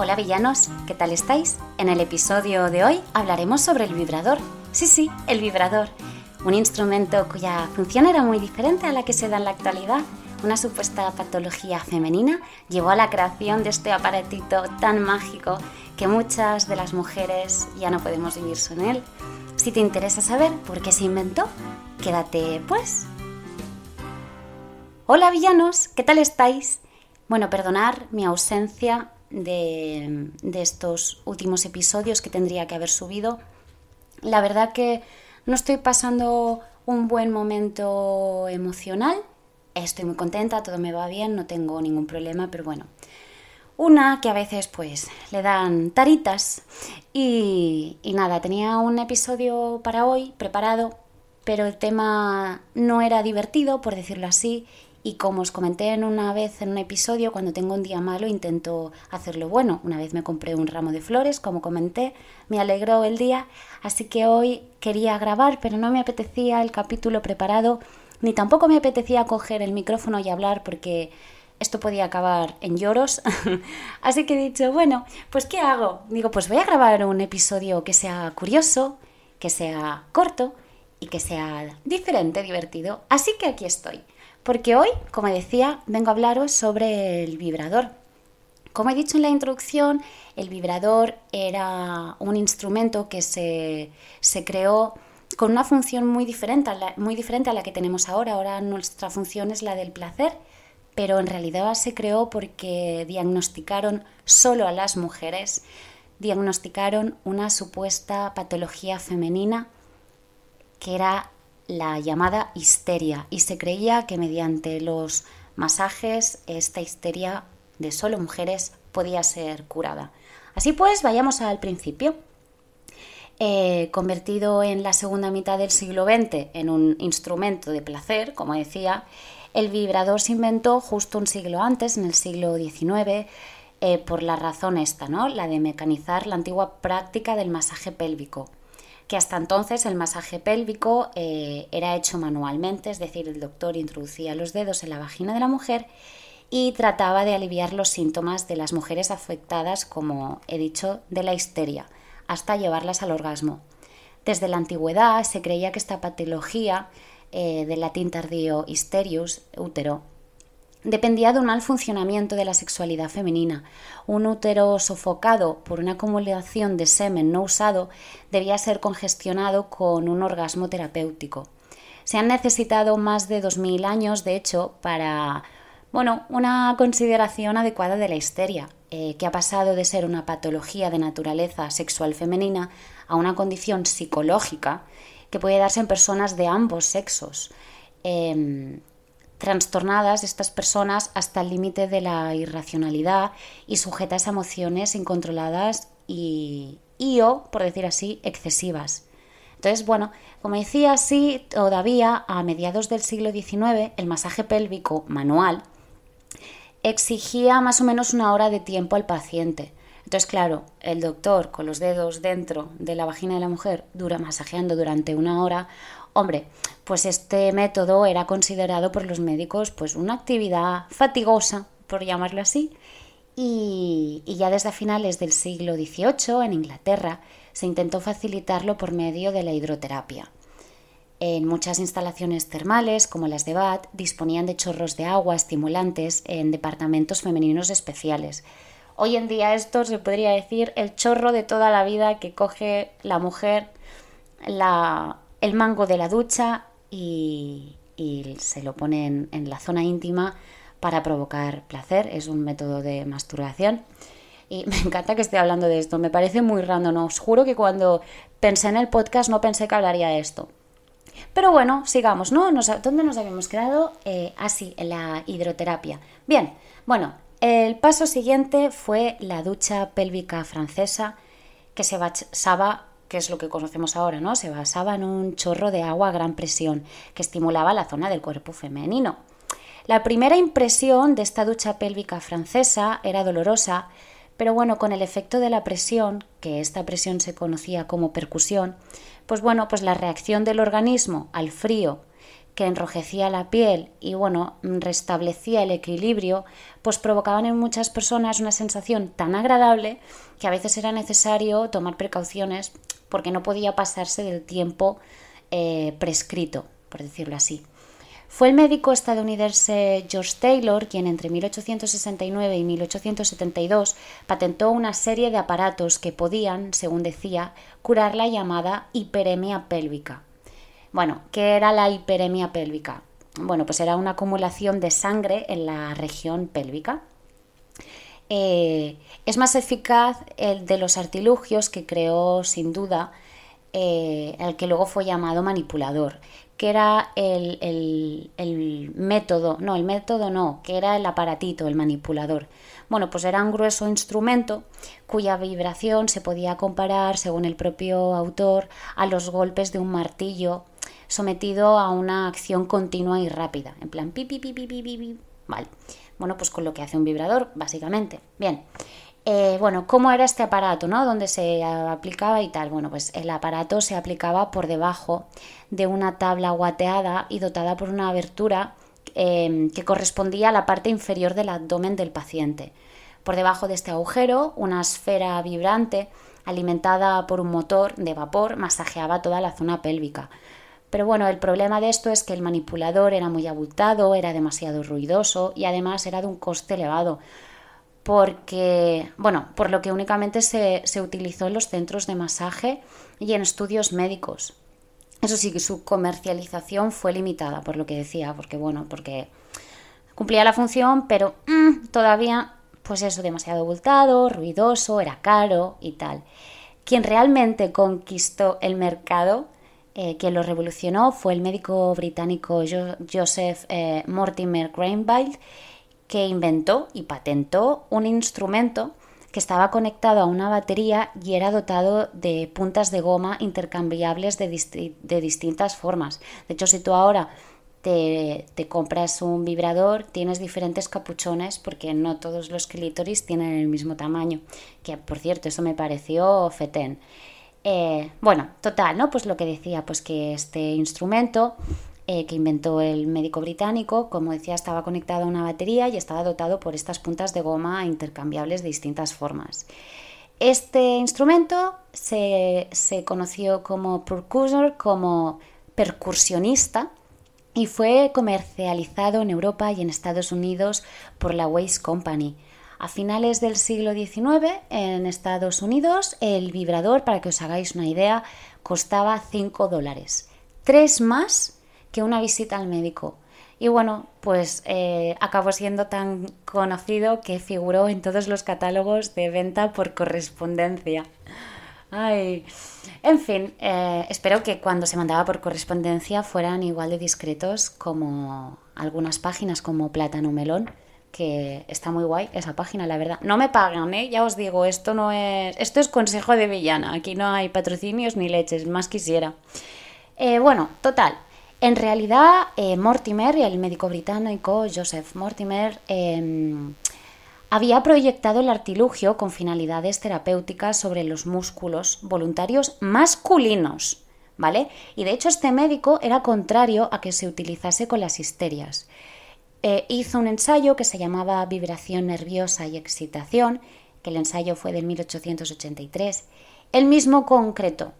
Hola villanos, ¿qué tal estáis? En el episodio de hoy hablaremos sobre el vibrador. Sí, sí, el vibrador. Un instrumento cuya función era muy diferente a la que se da en la actualidad. Una supuesta patología femenina llevó a la creación de este aparatito tan mágico que muchas de las mujeres ya no podemos vivir sin él. Si te interesa saber por qué se inventó, quédate pues. Hola villanos, ¿qué tal estáis? Bueno, perdonar mi ausencia de, estos últimos episodios que tendría que haber subido. La verdad que no estoy pasando un buen momento emocional. Estoy muy contenta, todo me va bien, no tengo ningún problema, pero bueno. Una que a veces pues le dan taritas y, y nada, tenía un episodio para hoy preparado, pero el tema no era divertido, por decirlo así, y como os comenté en una vez en un episodio, cuando tengo un día malo intento hacerlo bueno. Una vez me compré un ramo de flores, como comenté, me alegró el día, así que hoy quería grabar, pero no me apetecía el capítulo preparado, ni tampoco me apetecía coger el micrófono y hablar porque esto podía acabar en lloros. así que he dicho, bueno, pues ¿qué hago? Digo, pues voy a grabar un episodio que sea curioso, que sea corto y que sea diferente, divertido. Así que aquí estoy porque hoy, como decía, vengo a hablaros sobre el vibrador. Como he dicho en la introducción, el vibrador era un instrumento que se, creó con una función muy diferente, a la, muy diferente a la que tenemos ahora. Ahora nuestra función es la del placer, pero en realidad se creó porque diagnosticaron solo a las mujeres, diagnosticaron una supuesta patología femenina que era la llamada histeria y se creía que mediante los masajes esta histeria de solo mujeres podía ser curada. Así pues, vayamos al principio. Eh, convertido en la segunda mitad del siglo XX en un instrumento de placer, como decía, el vibrador se inventó justo un siglo antes, en el siglo XIX, eh, por la razón esta, ¿no? La de mecanizar la antigua práctica del masaje pélvico que hasta entonces el masaje pélvico eh, era hecho manualmente, es decir, el doctor introducía los dedos en la vagina de la mujer y trataba de aliviar los síntomas de las mujeres afectadas, como he dicho, de la histeria, hasta llevarlas al orgasmo. Desde la antigüedad se creía que esta patología, eh, del latín tardío histerius, útero, dependía de un mal funcionamiento de la sexualidad femenina. Un útero sofocado por una acumulación de semen no usado debía ser congestionado con un orgasmo terapéutico. Se han necesitado más de 2.000 años, de hecho, para bueno, una consideración adecuada de la histeria, eh, que ha pasado de ser una patología de naturaleza sexual femenina a una condición psicológica que puede darse en personas de ambos sexos. Em, trastornadas estas personas hasta el límite de la irracionalidad y sujetas a emociones incontroladas y, y o, por decir así, excesivas. Entonces, bueno, como decía, sí, todavía a mediados del siglo XIX el masaje pélvico manual exigía más o menos una hora de tiempo al paciente. Entonces, claro, el doctor con los dedos dentro de la vagina de la mujer dura masajeando durante una hora Hombre, pues este método era considerado por los médicos pues una actividad fatigosa, por llamarlo así, y, ya desde finales del siglo XVIII en Inglaterra se intentó facilitarlo por medio de la hidroterapia. En muchas instalaciones termales, como las de Bath, disponían de chorros de agua estimulantes en departamentos femeninos especiales. Hoy en día esto se podría decir el chorro de toda la vida que coge la mujer, la, el mango de la ducha y, se lo pone en, la zona íntima para provocar placer. Es un método de masturbación. Y me encanta que esté hablando de esto. Me parece muy random. Os juro que cuando pensé en el podcast no pensé que hablaría de esto. Pero bueno, sigamos, ¿no? ¿Dónde nos habíamos quedado? Eh, así, en la hidroterapia. Bien, bueno, el paso siguiente fue la ducha pélvica francesa que se basaba que es lo que conocemos ahora, ¿no? Se basaba en un chorro de agua a gran presión que estimulaba la zona del cuerpo femenino. La primera impresión de esta ducha pélvica francesa era dolorosa, pero bueno, con el efecto de la presión, que esta presión se conocía como percusión, pues bueno, pues la reacción del organismo al frío que enrojecía la piel y bueno, restablecía el equilibrio, pues provocaban en muchas personas una sensación tan agradable que a veces era necesario tomar precauciones porque no podía pasarse del tiempo eh, prescrito, por decirlo así. Fue el médico estadounidense George Taylor quien entre 1869 y 1872 patentó una serie de aparatos que podían, según decía, curar la llamada hiperemia pélvica. Bueno, ¿qué era la hiperemia pélvica? Bueno, pues era una acumulación de sangre en la región pélvica. Eh, es más eficaz el de los artilugios que creó sin duda eh, el que luego fue llamado manipulador, que era el, método, no, el método no, que era el aparatito, el manipulador. Bueno, pues era un grueso instrumento cuya vibración se podía comparar, según el propio autor, a los golpes de un martillo sometido a una acción continua y rápida, en plan pi, pi, pi, pi, pi, pi, Vale. Bueno, pues con lo que hace un vibrador, básicamente. Bien. Eh, bueno, ¿cómo era este aparato, no? ¿Dónde se aplicaba y tal? Bueno, pues el aparato se aplicaba por debajo de una tabla guateada y dotada por una abertura em, que correspondía a la parte inferior del abdomen del paciente. Por debajo de este agujero, una esfera vibrante alimentada por un motor de vapor masajeaba toda la zona pélvica. Pero bueno, el problema de esto es que el manipulador era muy abultado, era demasiado ruidoso y además era de un coste elevado, porque, bueno, por lo que únicamente se, utilizó en los centros de masaje y en estudios médicos. Eso sí, su comercialización fue limitada, por lo que decía, porque, bueno, porque cumplía la función, pero mm, todavía, pues eso, demasiado abultado, ruidoso, era caro y tal. Quien realmente conquistó el mercado, eh, quien lo revolucionó, fue el médico británico Joseph eh, Mortimer Granville, que inventó y patentó un instrumento que estaba conectado a una batería y era dotado de puntas de goma intercambiables de, distintas formas. De hecho, si tú ahora te, compras un vibrador, tienes diferentes capuchones porque no todos los clítoris tienen el mismo tamaño. Que por cierto, eso me pareció fetén. Eh, bueno, total, ¿no? Pues lo que decía, pues que este instrumento eh, que inventó el médico británico, como decía, estaba conectado a una batería y estaba dotado por estas puntas de goma intercambiables de distintas formas. Este instrumento se, conoció como percussor, como percusionista, y fue comercializado en Europa y en Estados Unidos por la Waste Company. A finales del siglo XIX, en Estados Unidos, el vibrador, para que os hagáis una idea, costaba 5 dólares. Tres más que una visita al médico. Y bueno, pues eh, acabó siendo tan conocido que figuró en todos los catálogos de venta por correspondencia. Ay. En fin, eh, espero que cuando se mandaba por correspondencia fueran igual de discretos como algunas páginas como Plátano Melón, que está muy guay esa página, la verdad. No me pagan, ¿eh? Ya os digo, esto no es... Esto es consejo de villana, aquí no hay patrocinios ni leches, más quisiera. Eh, bueno, total, en realidad, eh, Mortimer, el médico británico Joseph Mortimer, em, había proyectado el artilugio con finalidades terapéuticas sobre los músculos voluntarios masculinos, ¿vale? Y de hecho este médico era contrario a que se utilizase con las histerias. Eh, hizo un ensayo que se llamaba Vibración nerviosa y excitación, que el ensayo fue de 1883. Él mismo concreto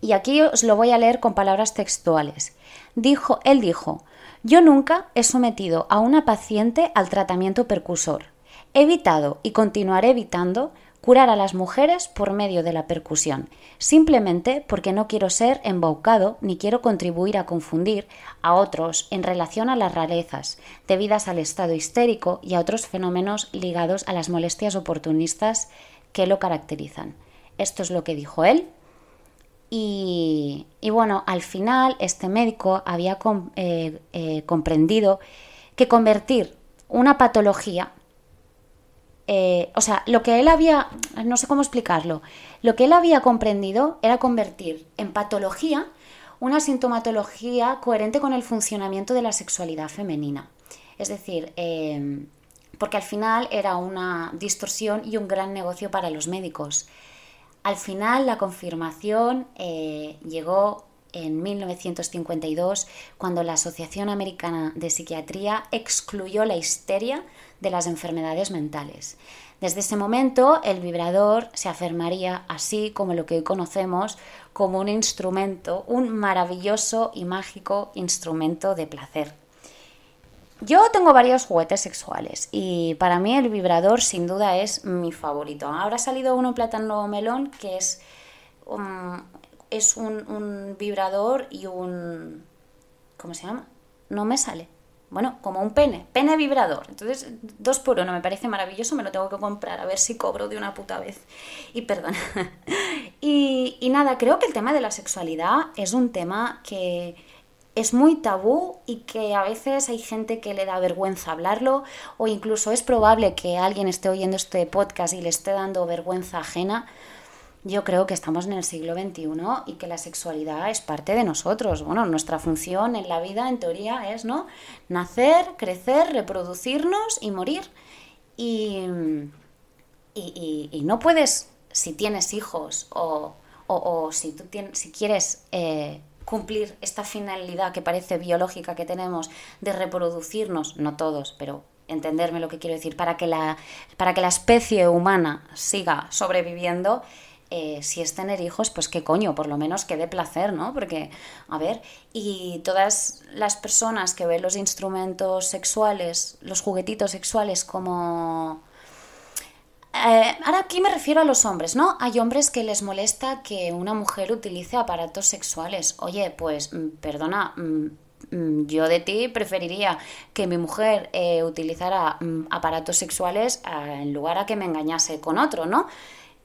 y aquí os lo voy a leer con palabras textuales. Dijo, él dijo, yo nunca he sometido a una paciente al tratamiento percusor. He evitado y continuaré evitando curar a las mujeres por medio de la percusión, simplemente porque no quiero ser embaucado ni quiero contribuir a confundir a otros en relación a las rarezas debidas al estado histérico y a otros fenómenos ligados a las molestias oportunistas que lo caracterizan. Esto es lo que dijo él y, bueno, al final este médico había eh, eh, comprendido que convertir una patología, eh, o sea, lo que él había, no sé cómo explicarlo, lo que él había comprendido era convertir en patología una sintomatología coherente con el funcionamiento de la sexualidad femenina. Es decir, porque al final era una distorsión y un gran negocio para los médicos. Al final la confirmación eh, llegó en 1952 cuando la Asociación Americana de Psiquiatría excluyó la histeria de las enfermedades mentales. Desde ese momento, el vibrador se afirmaría así como lo que hoy conocemos como un instrumento, un maravilloso y mágico instrumento de placer. Yo tengo varios juguetes sexuales y para mí el vibrador sin duda es mi favorito. Ahora ha salido uno plátano melón que es, um, es un, un vibrador y un... ¿Cómo se llama? No me sale bueno, como un pene, pene vibrador. Entonces, dos por uno, me parece maravilloso, me lo tengo que comprar, a ver si cobro de una puta vez. Y perdona. y, y nada, creo que el tema de la sexualidad es un tema que es muy tabú y que a veces hay gente que le da vergüenza hablarlo o incluso es probable que alguien esté oyendo este podcast y le esté dando vergüenza ajena yo creo que estamos en el siglo XXI y que la sexualidad es parte de nosotros. Bueno, nuestra función en la vida, en teoría, es ¿no? nacer, crecer, reproducirnos y morir. Y, y, no puedes, si tienes hijos o, o, si, tú tienes, si quieres eh, cumplir esta finalidad que parece biológica que tenemos de reproducirnos, no todos, pero entenderme lo que quiero decir, para que la, para que la especie humana siga sobreviviendo, eh, si es tener hijos, pues qué coño, por lo menos que dé placer, ¿no? Porque, a ver, y todas las personas que ven los instrumentos sexuales, los juguetitos sexuales como... Eh, ahora aquí me refiero a los hombres, ¿no? Hay hombres que les molesta que una mujer utilice aparatos sexuales. Oye, pues, mm, perdona, mm, mm, yo de ti preferiría que mi mujer eh, utilizara aparatos sexuales en lugar a que me engañase con otro, ¿no?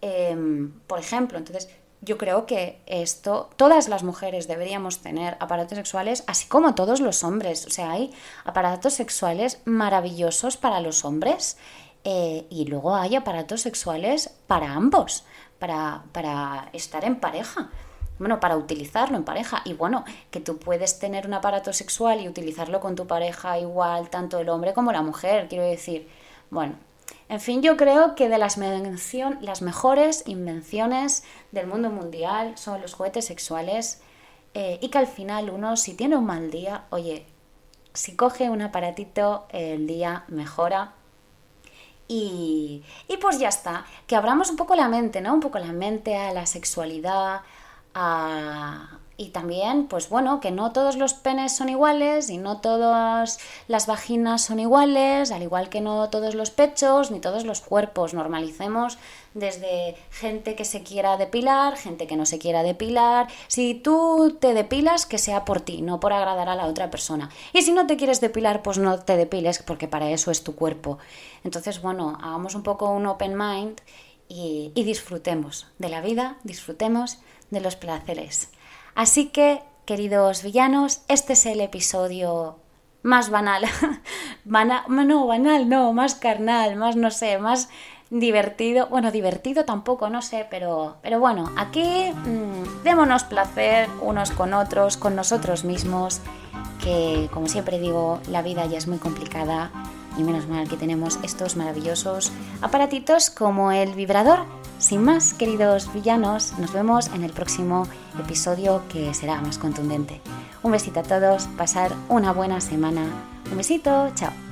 Em, por ejemplo, entonces yo creo que esto, todas las mujeres deberíamos tener aparatos sexuales, así como todos los hombres. O sea, hay aparatos sexuales maravillosos para los hombres eh, y luego hay aparatos sexuales para ambos, para, para estar en pareja. Bueno, para utilizarlo en pareja. Y bueno, que tú puedes tener un aparato sexual y utilizarlo con tu pareja igual, tanto el hombre como la mujer, quiero decir. Bueno, en fin, yo creo que de las, mejores invenciones del mundo mundial son los juguetes sexuales eh, y que al final uno, si tiene un mal día, oye, si coge un aparatito, el día mejora. Y, y pues ya está, que abramos un poco la mente, ¿no? Un poco la mente a la sexualidad, a, y también, pues bueno, que no todos los penes son iguales y no todas las vaginas son iguales, al igual que no todos los pechos ni todos los cuerpos. Normalicemos desde gente que se quiera depilar, gente que no se quiera depilar. Si tú te depilas, que sea por ti, no por agradar a la otra persona. Y si no te quieres depilar, pues no te depiles, porque para eso es tu cuerpo. Entonces, bueno, hagamos un poco un open mind y, y disfrutemos de la vida, disfrutemos de los placeres. Así que, queridos villanos, este es el episodio más banal. no, banal, no, más carnal, más no sé, más divertido. Bueno, divertido tampoco, no sé, pero, pero bueno, aquí mm, démonos placer unos con otros, con nosotros mismos, que como siempre digo, la vida ya es muy complicada y menos mal que tenemos estos maravillosos aparatitos como el vibrador. Sin más, queridos villanos, nos vemos en el próximo episodio que será más contundente. Un besito a todos, pasar una buena semana. Un besito, chao.